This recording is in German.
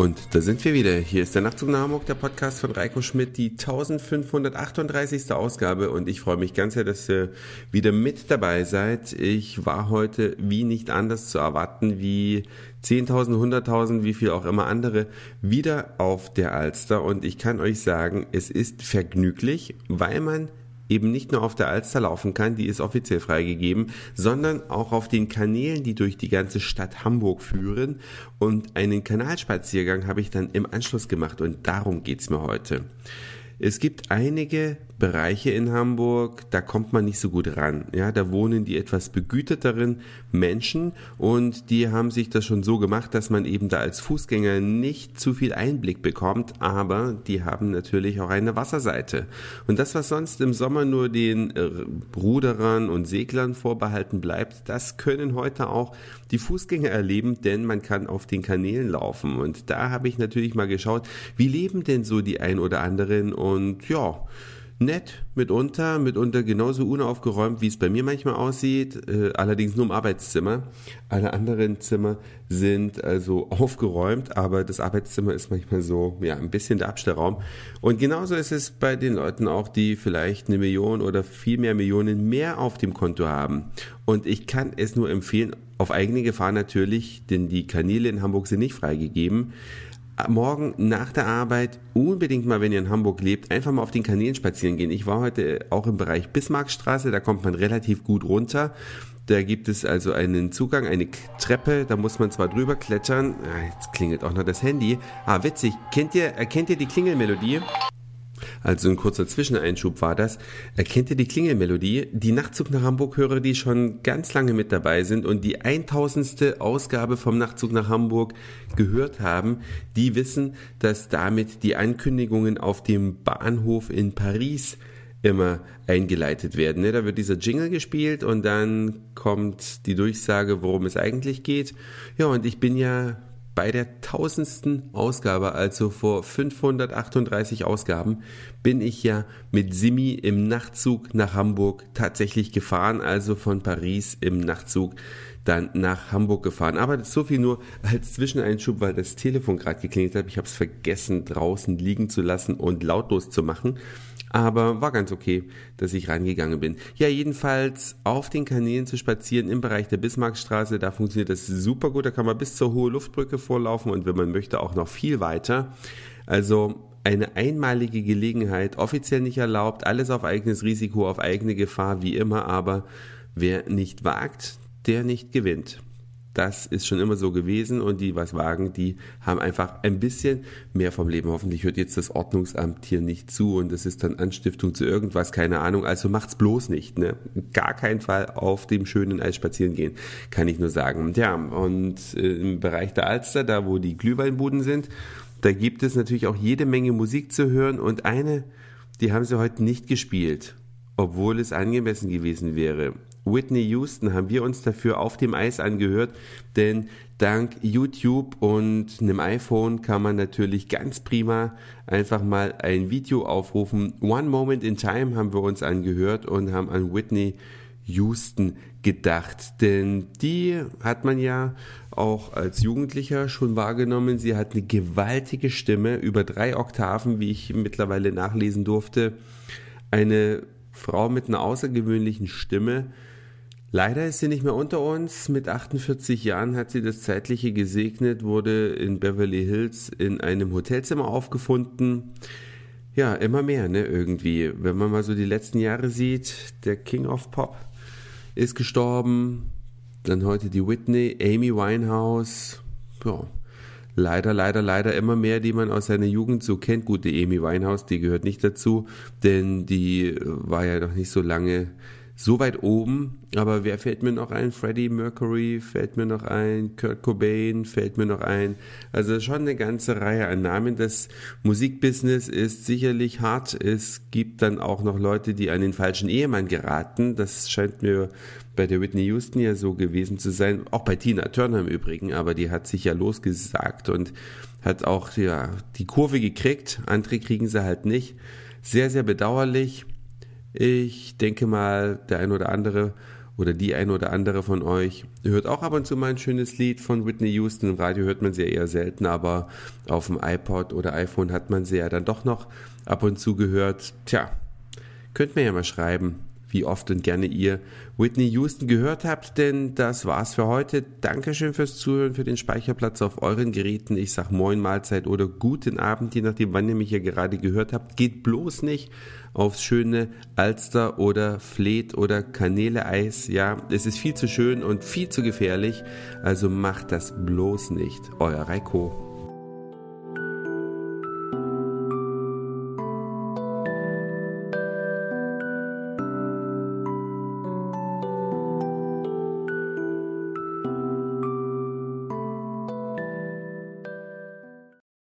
Und da sind wir wieder. Hier ist der Nachtzug nach Hamburg, der Podcast von Reiko Schmidt, die 1538. Ausgabe. Und ich freue mich ganz sehr, dass ihr wieder mit dabei seid. Ich war heute wie nicht anders zu erwarten, wie 10.000, 100.000, wie viel auch immer andere, wieder auf der Alster. Und ich kann euch sagen, es ist vergnüglich, weil man eben nicht nur auf der Alster laufen kann, die ist offiziell freigegeben, sondern auch auf den Kanälen, die durch die ganze Stadt Hamburg führen. Und einen Kanalspaziergang habe ich dann im Anschluss gemacht und darum geht's mir heute. Es gibt einige Bereiche in Hamburg, da kommt man nicht so gut ran. Ja, da wohnen die etwas begüterteren Menschen und die haben sich das schon so gemacht, dass man eben da als Fußgänger nicht zu viel Einblick bekommt, aber die haben natürlich auch eine Wasserseite. Und das, was sonst im Sommer nur den äh, Ruderern und Seglern vorbehalten bleibt, das können heute auch die Fußgänger erleben, denn man kann auf den Kanälen laufen. Und da habe ich natürlich mal geschaut, wie leben denn so die ein oder anderen und ja, nett, mitunter, mitunter genauso unaufgeräumt, wie es bei mir manchmal aussieht, äh, allerdings nur im Arbeitszimmer. Alle anderen Zimmer sind also aufgeräumt, aber das Arbeitszimmer ist manchmal so, ja, ein bisschen der Abstellraum. Und genauso ist es bei den Leuten auch, die vielleicht eine Million oder viel mehr Millionen mehr auf dem Konto haben. Und ich kann es nur empfehlen, auf eigene Gefahr natürlich, denn die Kanäle in Hamburg sind nicht freigegeben morgen nach der Arbeit unbedingt mal, wenn ihr in Hamburg lebt, einfach mal auf den Kanälen spazieren gehen. Ich war heute auch im Bereich Bismarckstraße, da kommt man relativ gut runter. Da gibt es also einen Zugang, eine Treppe, da muss man zwar drüber klettern. Ah, jetzt klingelt auch noch das Handy. Ah, witzig. Kennt ihr, erkennt ihr die Klingelmelodie? Also ein kurzer Zwischeneinschub war das. Erkennt ihr die Klingelmelodie? Die Nachtzug nach Hamburg-Hörer, die schon ganz lange mit dabei sind und die 1000. Ausgabe vom Nachtzug nach Hamburg gehört haben, die wissen, dass damit die Ankündigungen auf dem Bahnhof in Paris immer eingeleitet werden. Ne? Da wird dieser Jingle gespielt und dann kommt die Durchsage, worum es eigentlich geht. Ja, und ich bin ja bei der tausendsten Ausgabe, also vor 538 Ausgaben, bin ich ja mit Simi im Nachtzug nach Hamburg tatsächlich gefahren, also von Paris im Nachtzug dann nach Hamburg gefahren. Aber so viel nur als Zwischeneinschub, weil das Telefon gerade geklingelt hat. Ich habe es vergessen, draußen liegen zu lassen und lautlos zu machen. Aber war ganz okay, dass ich reingegangen bin. Ja, jedenfalls auf den Kanälen zu spazieren im Bereich der Bismarckstraße, da funktioniert das super gut. Da kann man bis zur Hohe Luftbrücke vorlaufen und wenn man möchte auch noch viel weiter. Also eine einmalige Gelegenheit, offiziell nicht erlaubt, alles auf eigenes Risiko, auf eigene Gefahr, wie immer, aber wer nicht wagt, der nicht gewinnt das ist schon immer so gewesen und die was wagen, die haben einfach ein bisschen mehr vom Leben. Hoffentlich hört jetzt das Ordnungsamt hier nicht zu und das ist dann Anstiftung zu irgendwas, keine Ahnung. Also macht's bloß nicht, ne? Gar keinen Fall auf dem schönen Eis spazieren gehen, kann ich nur sagen. Ja, und äh, im Bereich der Alster, da wo die Glühweinbuden sind, da gibt es natürlich auch jede Menge Musik zu hören und eine, die haben sie heute nicht gespielt, obwohl es angemessen gewesen wäre. Whitney Houston haben wir uns dafür auf dem Eis angehört, denn dank YouTube und einem iPhone kann man natürlich ganz prima einfach mal ein Video aufrufen. One Moment in Time haben wir uns angehört und haben an Whitney Houston gedacht, denn die hat man ja auch als Jugendlicher schon wahrgenommen. Sie hat eine gewaltige Stimme über drei Oktaven, wie ich mittlerweile nachlesen durfte. Eine Frau mit einer außergewöhnlichen Stimme, Leider ist sie nicht mehr unter uns. Mit 48 Jahren hat sie das Zeitliche gesegnet, wurde in Beverly Hills in einem Hotelzimmer aufgefunden. Ja, immer mehr, ne, irgendwie. Wenn man mal so die letzten Jahre sieht, der King of Pop ist gestorben. Dann heute die Whitney, Amy Winehouse. Ja, leider, leider, leider immer mehr, die man aus seiner Jugend so kennt. Gut, die Amy Winehouse, die gehört nicht dazu, denn die war ja noch nicht so lange so weit oben, aber wer fällt mir noch ein? Freddie Mercury fällt mir noch ein, Kurt Cobain fällt mir noch ein. Also schon eine ganze Reihe an Namen. Das Musikbusiness ist sicherlich hart. Es gibt dann auch noch Leute, die an den falschen Ehemann geraten. Das scheint mir bei der Whitney Houston ja so gewesen zu sein. Auch bei Tina Turner im Übrigen, aber die hat sich ja losgesagt und hat auch ja, die Kurve gekriegt. Andere kriegen sie halt nicht. Sehr, sehr bedauerlich. Ich denke mal, der ein oder andere oder die ein oder andere von euch hört auch ab und zu mal ein schönes Lied von Whitney Houston. Im Radio hört man sie ja eher selten, aber auf dem iPod oder iPhone hat man sie ja dann doch noch ab und zu gehört. Tja, könnt mir ja mal schreiben, wie oft und gerne ihr Whitney Houston gehört habt, denn das war's für heute. Dankeschön fürs Zuhören, für den Speicherplatz auf euren Geräten. Ich sag Moin Mahlzeit oder guten Abend, je nachdem, wann ihr mich hier gerade gehört habt. Geht bloß nicht aufs schöne Alster oder Fleet oder Kanäle-Eis. Ja, es ist viel zu schön und viel zu gefährlich, also macht das bloß nicht. Euer Reiko.